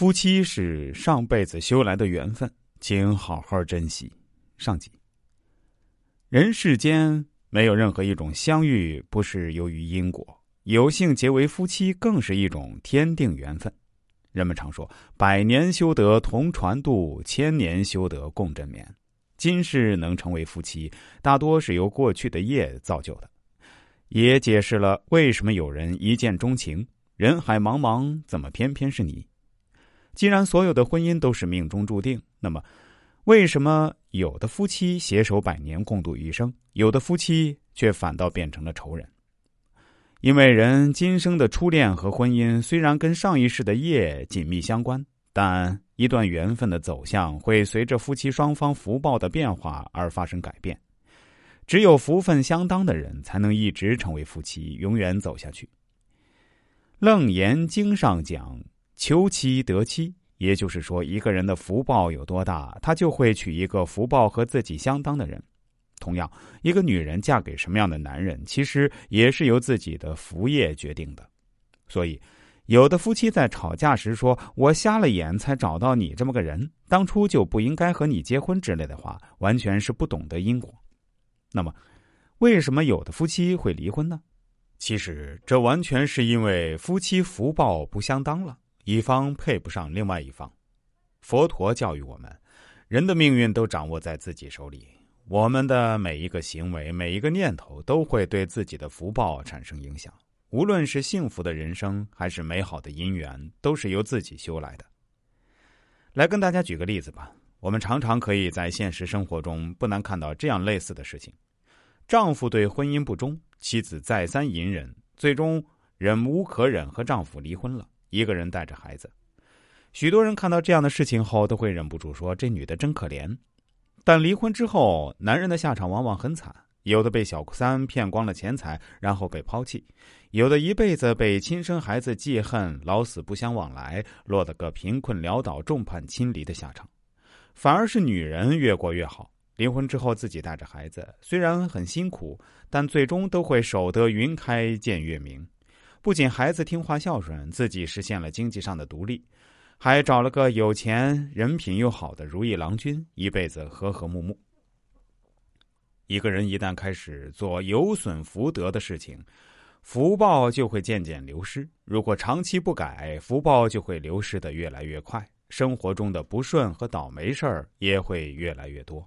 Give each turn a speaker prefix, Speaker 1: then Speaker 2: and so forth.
Speaker 1: 夫妻是上辈子修来的缘分，请好好珍惜。上集。人世间没有任何一种相遇不是由于因果，有幸结为夫妻更是一种天定缘分。人们常说“百年修得同船渡，千年修得共枕眠”。今世能成为夫妻，大多是由过去的业造就的，也解释了为什么有人一见钟情。人海茫茫，怎么偏偏是你？既然所有的婚姻都是命中注定，那么。为什么有的夫妻携手百年共度余生，有的夫妻却反倒变成了仇人？因为人今生的初恋和婚姻虽然跟上一世的业紧密相关，但一段缘分的走向会随着夫妻双方福报的变化而发生改变。只有福分相当的人，才能一直成为夫妻，永远走下去。《楞严经》上讲：“求妻得妻。”也就是说，一个人的福报有多大，他就会娶一个福报和自己相当的人。同样，一个女人嫁给什么样的男人，其实也是由自己的福业决定的。所以，有的夫妻在吵架时说：“我瞎了眼才找到你这么个人，当初就不应该和你结婚”之类的话，完全是不懂得因果。那么，为什么有的夫妻会离婚呢？其实，这完全是因为夫妻福报不相当了。一方配不上另外一方，佛陀教育我们，人的命运都掌握在自己手里。我们的每一个行为、每一个念头，都会对自己的福报产生影响。无论是幸福的人生，还是美好的姻缘，都是由自己修来的。来跟大家举个例子吧。我们常常可以在现实生活中不难看到这样类似的事情：丈夫对婚姻不忠，妻子再三隐忍，最终忍无可忍，和丈夫离婚了。一个人带着孩子，许多人看到这样的事情后，都会忍不住说：“这女的真可怜。”但离婚之后，男人的下场往往很惨：有的被小三骗光了钱财，然后被抛弃；有的一辈子被亲生孩子记恨，老死不相往来，落得个贫困潦倒、众叛亲离的下场。反而是女人越过越好，离婚之后自己带着孩子，虽然很辛苦，但最终都会守得云开见月明。不仅孩子听话孝顺，自己实现了经济上的独立，还找了个有钱、人品又好的如意郎君，一辈子和和睦睦。一个人一旦开始做有损福德的事情，福报就会渐渐流失。如果长期不改，福报就会流失的越来越快，生活中的不顺和倒霉事儿也会越来越多。